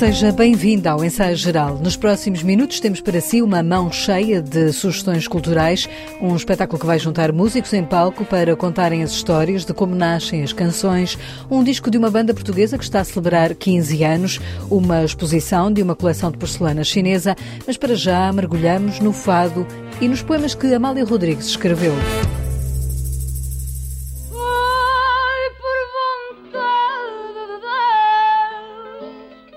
Seja bem-vinda ao Ensaio Geral. Nos próximos minutos temos para si uma mão cheia de sugestões culturais, um espetáculo que vai juntar músicos em palco para contarem as histórias de como nascem as canções, um disco de uma banda portuguesa que está a celebrar 15 anos, uma exposição de uma coleção de porcelana chinesa, mas para já mergulhamos no fado e nos poemas que Amália Rodrigues escreveu.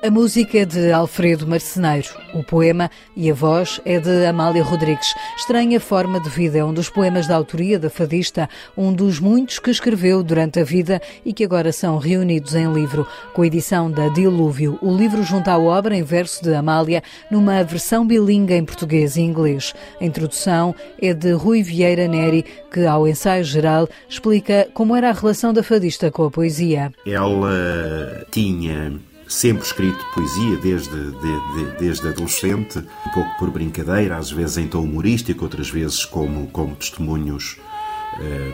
A música é de Alfredo Marceneiro, o poema e a voz é de Amália Rodrigues. Estranha Forma de Vida é um dos poemas da autoria da fadista, um dos muitos que escreveu durante a vida e que agora são reunidos em livro, com a edição da Dilúvio. O livro junta a obra em verso de Amália numa versão bilingue em português e inglês. A introdução é de Rui Vieira Neri, que ao ensaio geral explica como era a relação da fadista com a poesia. Ela tinha sempre escrito poesia desde, de, de, desde adolescente, um pouco por brincadeira, às vezes em tom humorístico, outras vezes como, como testemunhos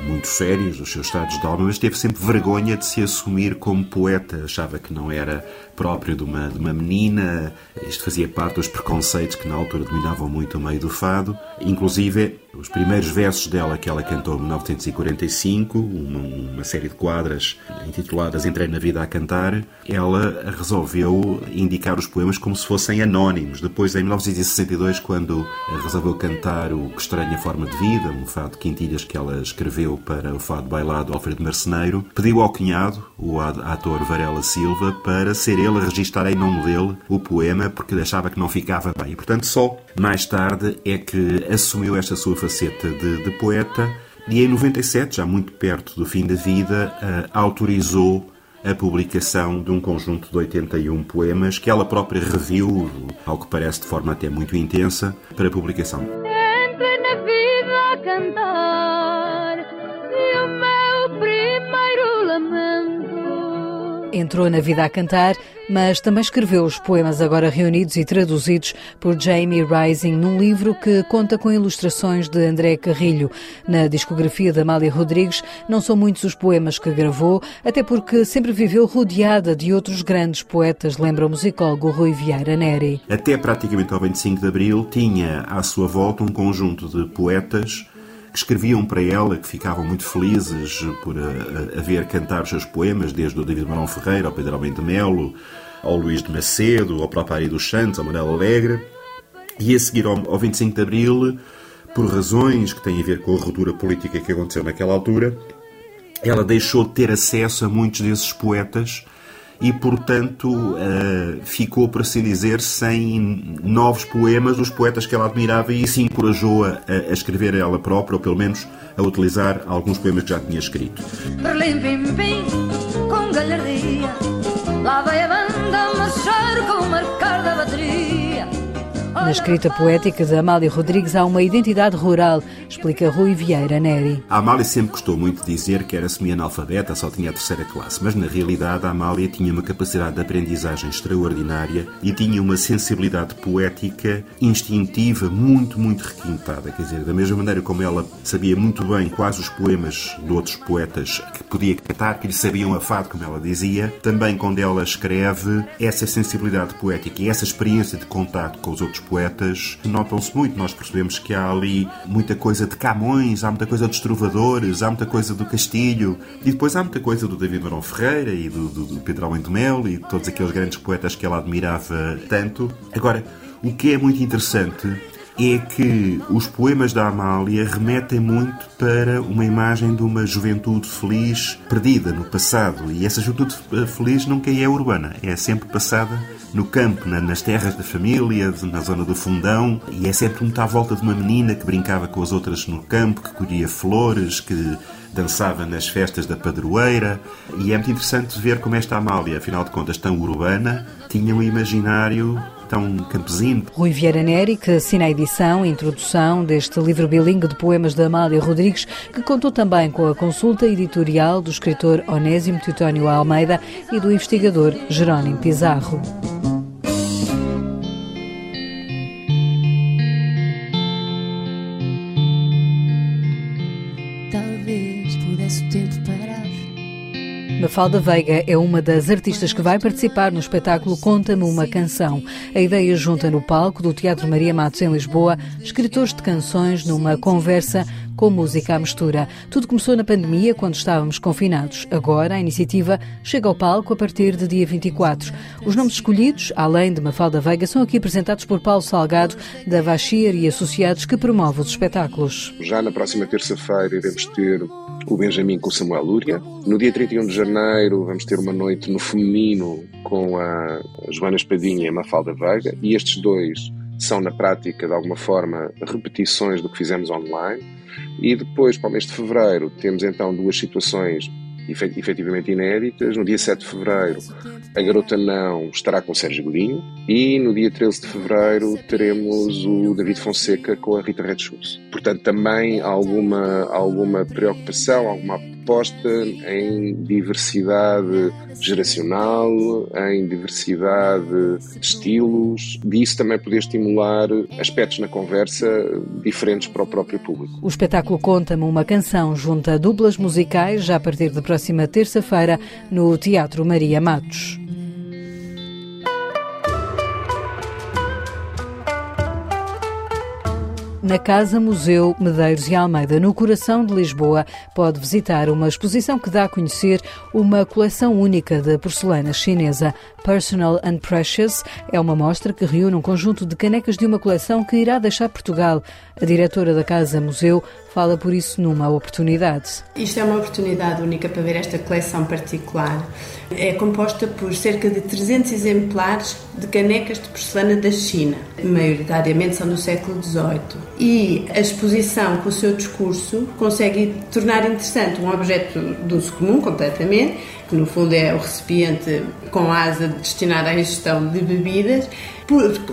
muito sérios dos seus estados de alma, mas teve sempre vergonha de se assumir como poeta. Achava que não era próprio de uma, de uma menina. Isto fazia parte dos preconceitos que na altura dominavam muito o meio do fado. Inclusive, os primeiros versos dela que ela cantou em 1945, uma, uma, série de quadras intituladas Entrei na Vida a Cantar, ela resolveu indicar os poemas como se fossem anónimos. Depois, em 1962, quando resolveu cantar o Que Estranha Forma de Vida, um fado de quintilhas que ela escreveu para o fado bailado Alfredo Marceneiro, pediu ao cunhado, o ator Varela Silva, para ser ele a registrar em nome dele o poema porque achava que não ficava bem. E, portanto, só mais tarde é que assumiu esta sua faceta de, de poeta e em 97, já muito perto do fim da vida, uh, autorizou a publicação de um conjunto de 81 poemas que ela própria reviu, ao que parece de forma até muito intensa, para publicação. Na vida a cantar Entrou na vida a cantar mas também escreveu os poemas agora reunidos e traduzidos por Jamie Rising num livro que conta com ilustrações de André Carrilho. Na discografia de Amália Rodrigues não são muitos os poemas que gravou, até porque sempre viveu rodeada de outros grandes poetas, lembra o musicólogo Rui Vieira Neri. Até praticamente ao 25 de Abril tinha à sua volta um conjunto de poetas escreviam para ela, que ficavam muito felizes por a, a, a ver cantar os seus poemas, desde o David Marão Ferreira ao Pedro Almeida Melo, ao Luís de Macedo, ao próprio Ari dos Santos, ao Manuel Alegre. E a seguir, ao, ao 25 de Abril, por razões que têm a ver com a ruptura política que aconteceu naquela altura, ela deixou de ter acesso a muitos desses poetas e, portanto, uh, ficou, por assim dizer, sem novos poemas dos poetas que ela admirava e isso encorajou-a a, a, escrever ela própria, ou pelo menos a utilizar alguns poemas que já tinha escrito. Berlim, com galhardia, lá vai a banda marchar com Na escrita poética de Amália Rodrigues há uma identidade rural, explica Rui Vieira Neri. A Amália sempre gostou muito de dizer que era semi-analfabeta, só tinha a terceira classe, mas na realidade a Amália tinha uma capacidade de aprendizagem extraordinária e tinha uma sensibilidade poética instintiva muito, muito requintada. Quer dizer, da mesma maneira como ela sabia muito bem quais os poemas de outros poetas que podia cantar, que lhe sabiam a fado, como ela dizia, também quando ela escreve, essa sensibilidade poética e essa experiência de contato com os outros poetas notam-se muito. Nós percebemos que há ali muita coisa de Camões, há muita coisa dos trovadores, há muita coisa do Castilho, e depois há muita coisa do David Marão Ferreira e do, do, do Pedro Além de Melo e todos aqueles grandes poetas que ela admirava tanto. Agora, o que é muito interessante é que os poemas da Amália remetem muito para uma imagem de uma juventude feliz perdida no passado. E essa juventude feliz nunca é urbana, é sempre passada no campo, nas terras da família, na zona do fundão. E é sempre muito à volta de uma menina que brincava com as outras no campo, que colhia flores, que dançava nas festas da padroeira. E é muito interessante ver como esta Amália, afinal de contas tão urbana, tinha um imaginário tão campesino. Rui Vieira Neri, que assina a edição e introdução deste livro bilingue de poemas da Amália Rodrigues, que contou também com a consulta editorial do escritor Onésimo Teutónio Almeida e do investigador Jerónimo Pizarro. Mafalda Veiga é uma das artistas que vai participar no espetáculo Conta-me uma Canção. A ideia junta no palco do Teatro Maria Matos em Lisboa escritores de canções numa conversa com música à mistura. Tudo começou na pandemia, quando estávamos confinados. Agora, a iniciativa chega ao palco a partir de dia 24. Os nomes escolhidos, além de Mafalda Veiga, são aqui apresentados por Paulo Salgado, da Vachier e Associados, que promove os espetáculos. Já na próxima terça-feira iremos ter o Benjamin com o Samuel Lúria. No dia 31 de janeiro vamos ter uma noite no feminino com a Joana Espadinha e a Mafalda Veiga. E estes dois são, na prática, de alguma forma, repetições do que fizemos online. E depois, para o mês de fevereiro, temos então duas situações efetivamente inéditas. No dia 7 de fevereiro, a Garota Não estará com Sérgio Godinho. E no dia 13 de fevereiro, teremos o David Fonseca com a Rita Red. Portanto, também alguma, alguma preocupação, alguma aposta em diversidade geracional, em diversidade de estilos, disso também poder estimular aspectos na conversa diferentes para o próprio público. O espetáculo Conta-me uma canção junta duplas musicais já a partir da próxima terça-feira no Teatro Maria Matos. Na Casa Museu Medeiros e Almeida, no coração de Lisboa, pode visitar uma exposição que dá a conhecer uma coleção única de porcelana chinesa. Personal and Precious é uma mostra que reúne um conjunto de canecas de uma coleção que irá deixar Portugal. A diretora da Casa Museu fala por isso numa oportunidade. Isto é uma oportunidade única para ver esta coleção particular. É composta por cerca de 300 exemplares de canecas de porcelana da China, maioritariamente são do século XVIII. E a exposição, com o seu discurso, consegue tornar interessante um objeto de uso comum completamente, que no fundo é o recipiente com asa destinado à ingestão de bebidas,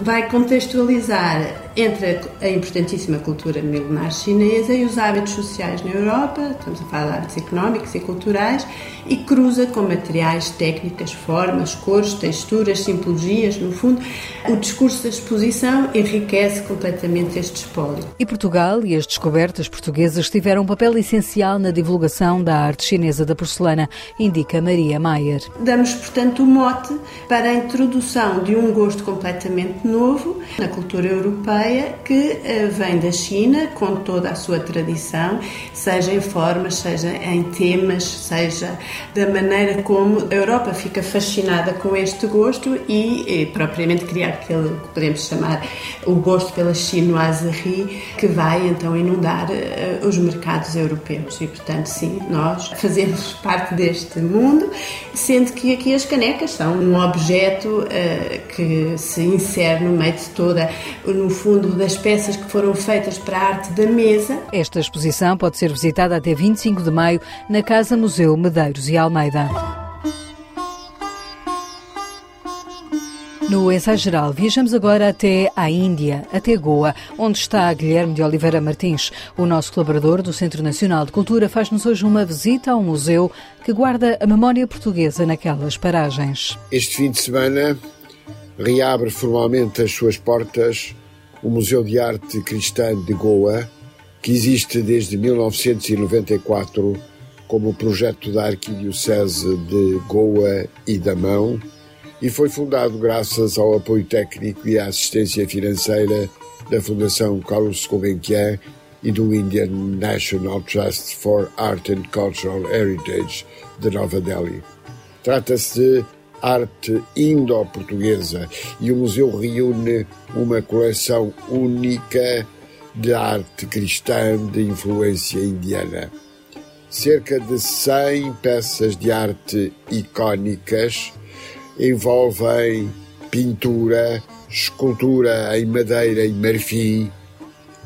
vai contextualizar entre a importantíssima cultura milenar chinesa e os hábitos sociais na Europa, estamos a falar de hábitos económicos e culturais, e cruza com materiais, técnicas, formas, cores, texturas, simbologias, no fundo, o discurso da exposição enriquece completamente este espólio. E Portugal e as descobertas portuguesas tiveram um papel essencial na divulgação da arte chinesa da porcelana, indica Maria Maier. Damos, portanto, o mote para a introdução de um gosto completamente novo na cultura europeia que eh, vem da China com toda a sua tradição, seja em formas, seja em temas, seja da maneira como a Europa fica fascinada com este gosto e, e eh, propriamente criar aquele que podemos chamar o gosto pela chinoiserie que vai então inundar uh, os mercados europeus. E portanto sim, nós fazemos parte deste mundo, sendo que aqui as canecas são um objeto uh, que se insere no meio de toda, no fundo das peças que foram feitas para a arte da mesa. Esta exposição pode ser visitada até 25 de maio na Casa Museu Medeiros e Almeida. No ensaio geral, viajamos agora até à Índia, até Goa, onde está Guilherme de Oliveira Martins. O nosso colaborador do Centro Nacional de Cultura faz-nos hoje uma visita ao museu que guarda a memória portuguesa naquelas paragens. Este fim de semana reabre formalmente as suas portas o Museu de Arte Cristã de Goa, que existe desde 1994 como projeto da Arquidiocese de Goa e Damão e foi fundado graças ao apoio técnico e à assistência financeira da Fundação Carlos Gulbenkian e do Indian National Trust for Art and Cultural Heritage de Nova Delhi. Trata-se de arte indo-portuguesa e o museu reúne uma coleção única de arte cristã de influência indiana cerca de 100 peças de arte icónicas envolvem pintura, escultura em madeira e marfim,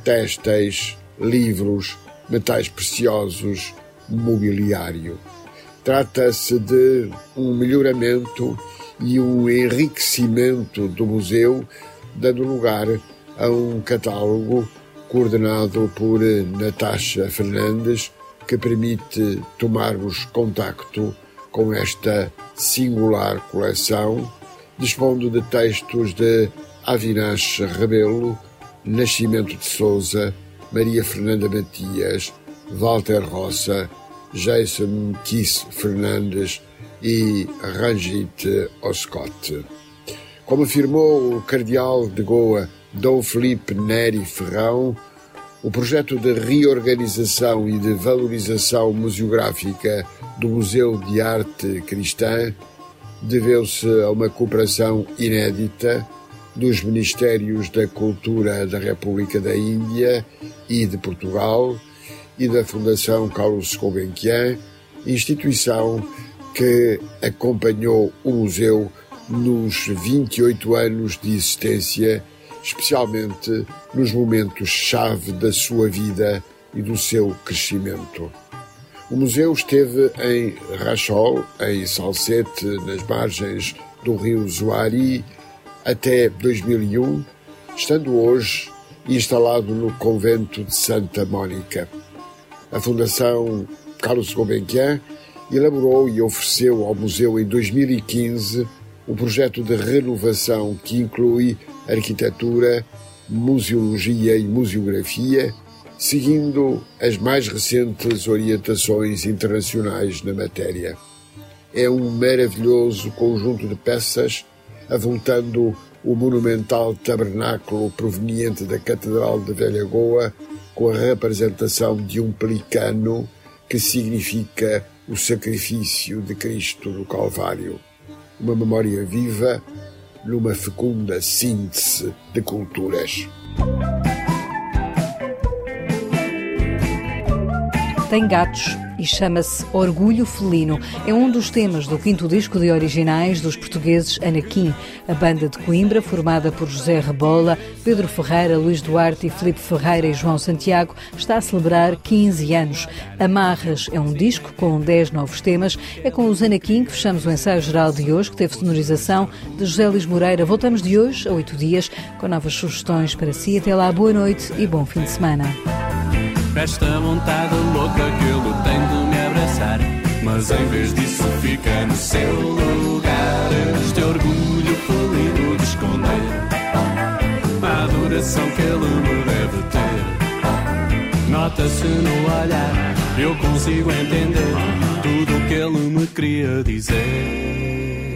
têxteis, livros, metais preciosos, mobiliário. Trata-se de um melhoramento e um enriquecimento do museu, dando lugar a um catálogo coordenado por Natasha Fernandes, que permite tomarmos contacto com esta singular coleção, dispondo de textos de Avinash Rebelo, Nascimento de Souza, Maria Fernanda Matias, Walter Roça, Jason Kiss Fernandes, e Ranjit Oscott. Como afirmou o cardeal de Goa, Dom Felipe Neri Ferrão, o projeto de reorganização e de valorização museográfica do Museu de Arte Cristã deveu-se a uma cooperação inédita dos Ministérios da Cultura da República da Índia e de Portugal e da Fundação Carlos Gulbenkian, instituição que acompanhou o museu nos 28 anos de existência, especialmente nos momentos-chave da sua vida e do seu crescimento. O museu esteve em Rachol, em Salsete, nas margens do rio Zuari, até 2001, estando hoje instalado no convento de Santa Mónica. A Fundação Carlos Gulbenkian elaborou e ofereceu ao museu em 2015 um projeto de renovação que inclui arquitetura, museologia e museografia, seguindo as mais recentes orientações internacionais na matéria. É um maravilhoso conjunto de peças, avultando o monumental tabernáculo proveniente da Catedral de Velha Goa, com a representação de um pelicano que significa o sacrifício de Cristo no Calvário uma memória viva numa fecunda síntese de culturas. Tem gatos e chama-se Orgulho Felino. É um dos temas do quinto disco de originais dos portugueses Anakim, a banda de Coimbra, formada por José Rebola, Pedro Ferreira, Luís Duarte e Felipe Ferreira e João Santiago, está a celebrar 15 anos. Amarras é um disco com 10 novos temas. É com os Anakim que fechamos o ensaio geral de hoje, que teve sonorização de José Luís Moreira. Voltamos de hoje a oito dias com novas sugestões para si. Até lá, boa noite e bom fim de semana. Esta vontade louca que ele tem de me abraçar. Mas em vez disso fica no seu lugar. Este orgulho falido de esconder a adoração que ele me deve ter. Nota-se no olhar, eu consigo entender tudo o que ele me queria dizer.